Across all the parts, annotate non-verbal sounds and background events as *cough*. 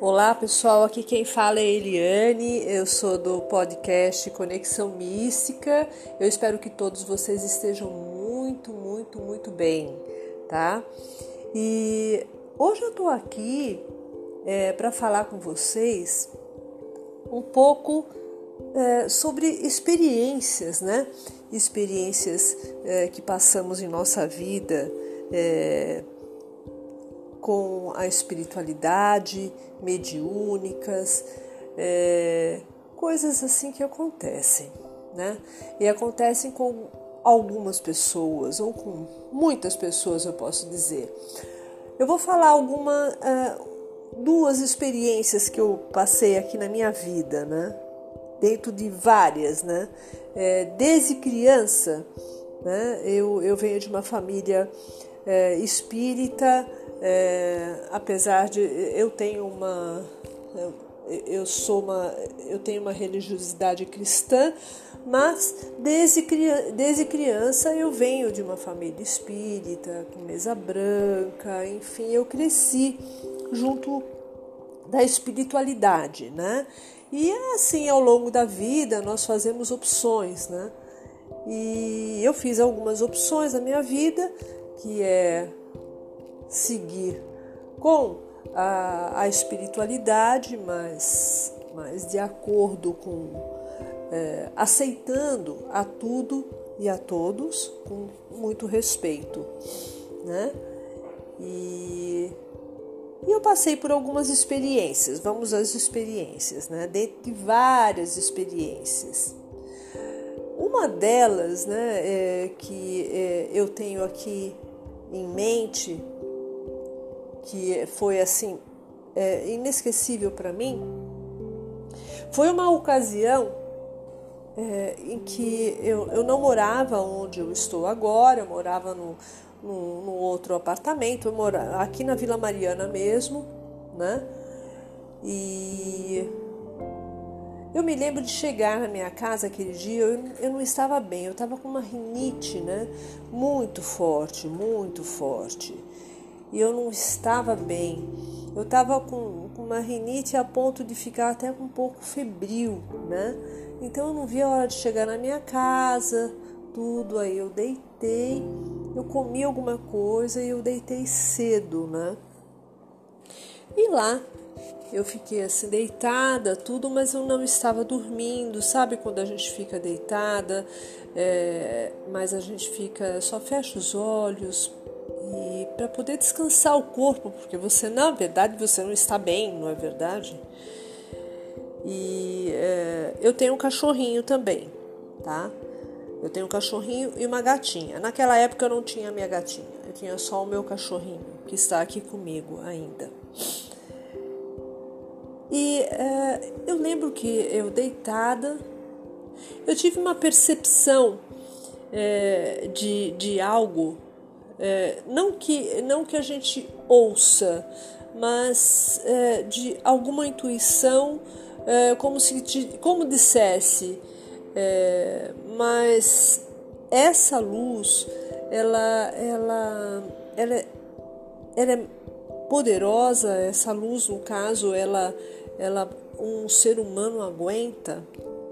Olá pessoal, aqui quem fala é Eliane, eu sou do podcast Conexão Mística. Eu espero que todos vocês estejam muito, muito, muito bem, tá? E hoje eu tô aqui é, para falar com vocês um pouco é, sobre experiências, né? Experiências é, que passamos em nossa vida. É, com a espiritualidade, mediúnicas, coisas assim que acontecem, né? E acontecem com algumas pessoas, ou com muitas pessoas, eu posso dizer. Eu vou falar alguma, duas experiências que eu passei aqui na minha vida, né? Dentro de várias, né? É, desde criança, né? Eu, eu venho de uma família é, espírita, é, apesar de eu tenho uma eu, sou uma eu tenho uma religiosidade cristã, mas desde, desde criança eu venho de uma família espírita, com mesa branca, enfim, eu cresci junto da espiritualidade, né? E assim, ao longo da vida, nós fazemos opções, né? E eu fiz algumas opções na minha vida, que é seguir com a, a espiritualidade, mas, mas de acordo com é, aceitando a tudo e a todos com muito respeito, né? E, e eu passei por algumas experiências. Vamos às experiências, né? Dentre várias experiências. Uma delas, né, é, que é, eu tenho aqui em mente que foi assim é, inesquecível para mim foi uma ocasião é, em que eu, eu não morava onde eu estou agora, eu morava no, no, no outro apartamento, eu morava aqui na Vila Mariana mesmo, né? E eu me lembro de chegar na minha casa aquele dia, eu, eu não estava bem, eu estava com uma rinite, né? Muito forte, muito forte e eu não estava bem. Eu estava com, com uma rinite a ponto de ficar até um pouco febril, né? Então eu não via a hora de chegar na minha casa, tudo. Aí eu deitei, eu comi alguma coisa e eu deitei cedo, né? E lá eu fiquei assim deitada, tudo, mas eu não estava dormindo. Sabe quando a gente fica deitada, é, mas a gente fica só fecha os olhos, e para poder descansar o corpo, porque você na verdade você não está bem, não é verdade? E é, eu tenho um cachorrinho também, tá? Eu tenho um cachorrinho e uma gatinha. Naquela época eu não tinha minha gatinha, eu tinha só o meu cachorrinho que está aqui comigo ainda. E é, eu lembro que eu deitada, eu tive uma percepção é, de, de algo é, não, que, não que a gente ouça, mas é, de alguma intuição, é, como se como dissesse, é, mas essa luz, ela, ela, ela, é, ela é poderosa, essa luz, no caso, ela, ela um ser humano aguenta,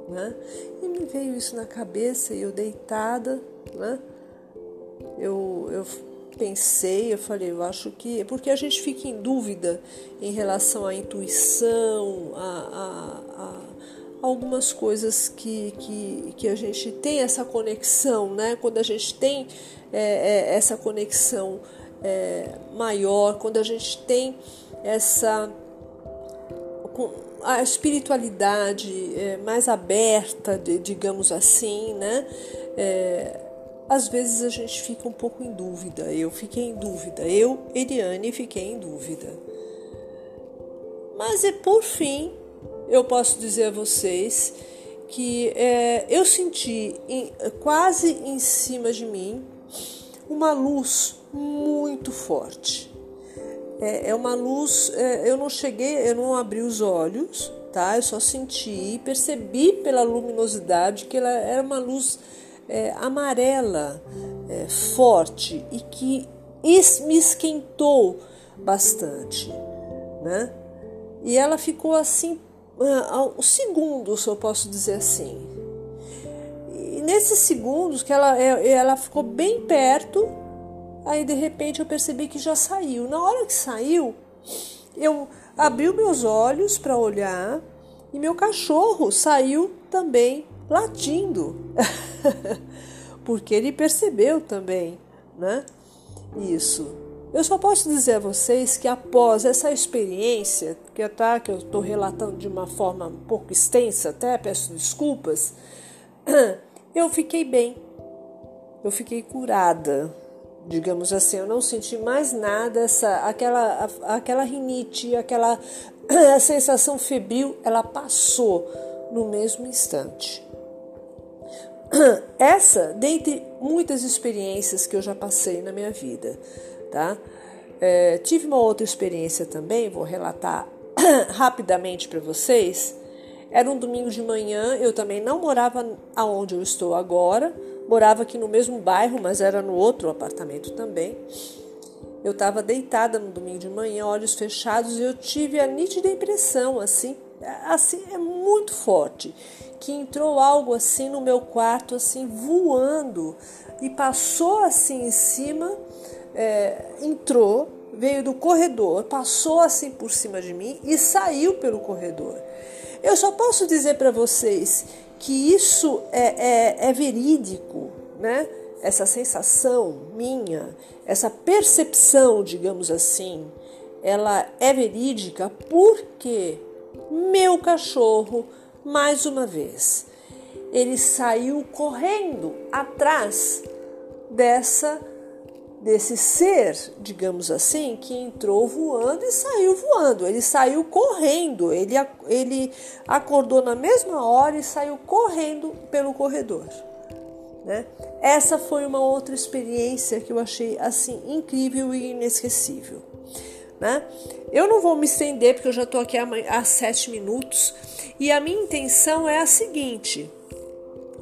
né? E me veio isso na cabeça e eu deitada, né? eu, eu pensei, eu falei, eu acho que. Porque a gente fica em dúvida em relação à intuição, a, a, a algumas coisas que, que, que a gente tem essa conexão, né? Quando a gente tem é, é, essa conexão é, maior, quando a gente tem essa a espiritualidade é, mais aberta, digamos assim, né? É, às vezes a gente fica um pouco em dúvida. Eu fiquei em dúvida. Eu, Eliane, fiquei em dúvida. Mas é por fim, eu posso dizer a vocês que é, eu senti em, quase em cima de mim uma luz muito forte. É, é uma luz, é, eu não cheguei, eu não abri os olhos, tá? Eu só senti, percebi pela luminosidade que ela era uma luz é, amarela, é, forte e que me esquentou bastante, né? E ela ficou assim, uh, um segundo, se eu posso dizer assim. E nesses segundos que ela, é, ela ficou bem perto, aí de repente eu percebi que já saiu. Na hora que saiu, eu abri meus olhos para olhar e meu cachorro saiu também latindo, *laughs* porque ele percebeu também, né? Isso. Eu só posso dizer a vocês que após essa experiência, que, tá, que eu estou relatando de uma forma um pouco extensa, até peço desculpas, *clears throat* eu fiquei bem, eu fiquei curada, digamos assim, eu não senti mais nada, essa, aquela, aquela rinite, aquela *clears throat* sensação febril, ela passou no mesmo instante. *clears throat* Essa, dentre muitas experiências que eu já passei na minha vida, tá? É, tive uma outra experiência também, vou relatar *clears throat* rapidamente para vocês. Era um domingo de manhã, eu também não morava aonde eu estou agora, morava aqui no mesmo bairro, mas era no outro apartamento também. Eu estava deitada no domingo de manhã, olhos fechados, e eu tive a nítida impressão, assim, assim é muito forte, que entrou algo assim no meu quarto, assim voando e passou assim em cima é, entrou, veio do corredor, passou assim por cima de mim e saiu pelo corredor. Eu só posso dizer para vocês que isso é, é, é verídico, né? Essa sensação minha, essa percepção, digamos assim, ela é verídica porque meu cachorro, mais uma vez, ele saiu correndo atrás dessa desse ser, digamos assim, que entrou voando e saiu voando. Ele saiu correndo, ele, ele acordou na mesma hora e saiu correndo pelo corredor. Né? Essa foi uma outra experiência que eu achei assim incrível e inesquecível. Né? Eu não vou me estender porque eu já estou aqui há, há sete minutos e a minha intenção é a seguinte: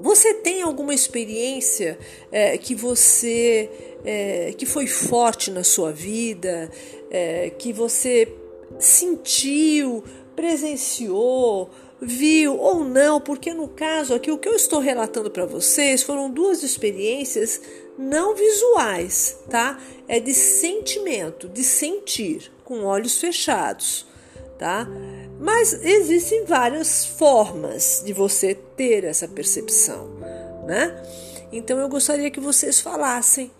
você tem alguma experiência é, que você é, que foi forte na sua vida, é, que você sentiu, presenciou, viu ou não, porque no caso aqui o que eu estou relatando para vocês foram duas experiências não visuais, tá? É de sentimento, de sentir com olhos fechados, tá? Mas existem várias formas de você ter essa percepção, né? Então eu gostaria que vocês falassem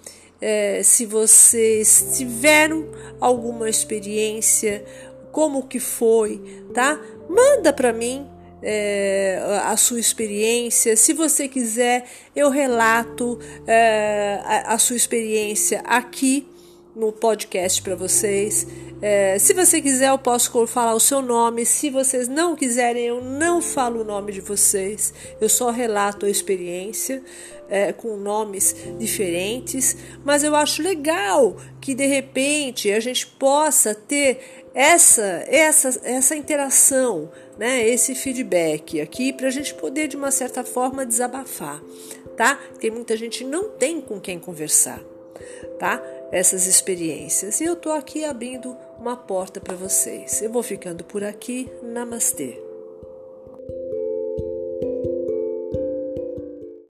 é, se vocês tiveram alguma experiência, como que foi, tá? Manda para mim é, a sua experiência. Se você quiser, eu relato é, a, a, sua experiência aqui no podcast para vocês. É, se você quiser, eu posso falar o seu nome. Se vocês não quiserem, eu não falo o nome de vocês. Eu só relato a experiência é, com nomes diferentes. Mas eu acho legal que de repente a gente possa ter essa essa essa interação, né? Esse feedback aqui para a gente poder de uma certa forma desabafar, tá? Tem muita gente não tem com quem conversar, tá? Essas experiências. E eu estou aqui abrindo uma porta para vocês. Eu vou ficando por aqui. Namastê.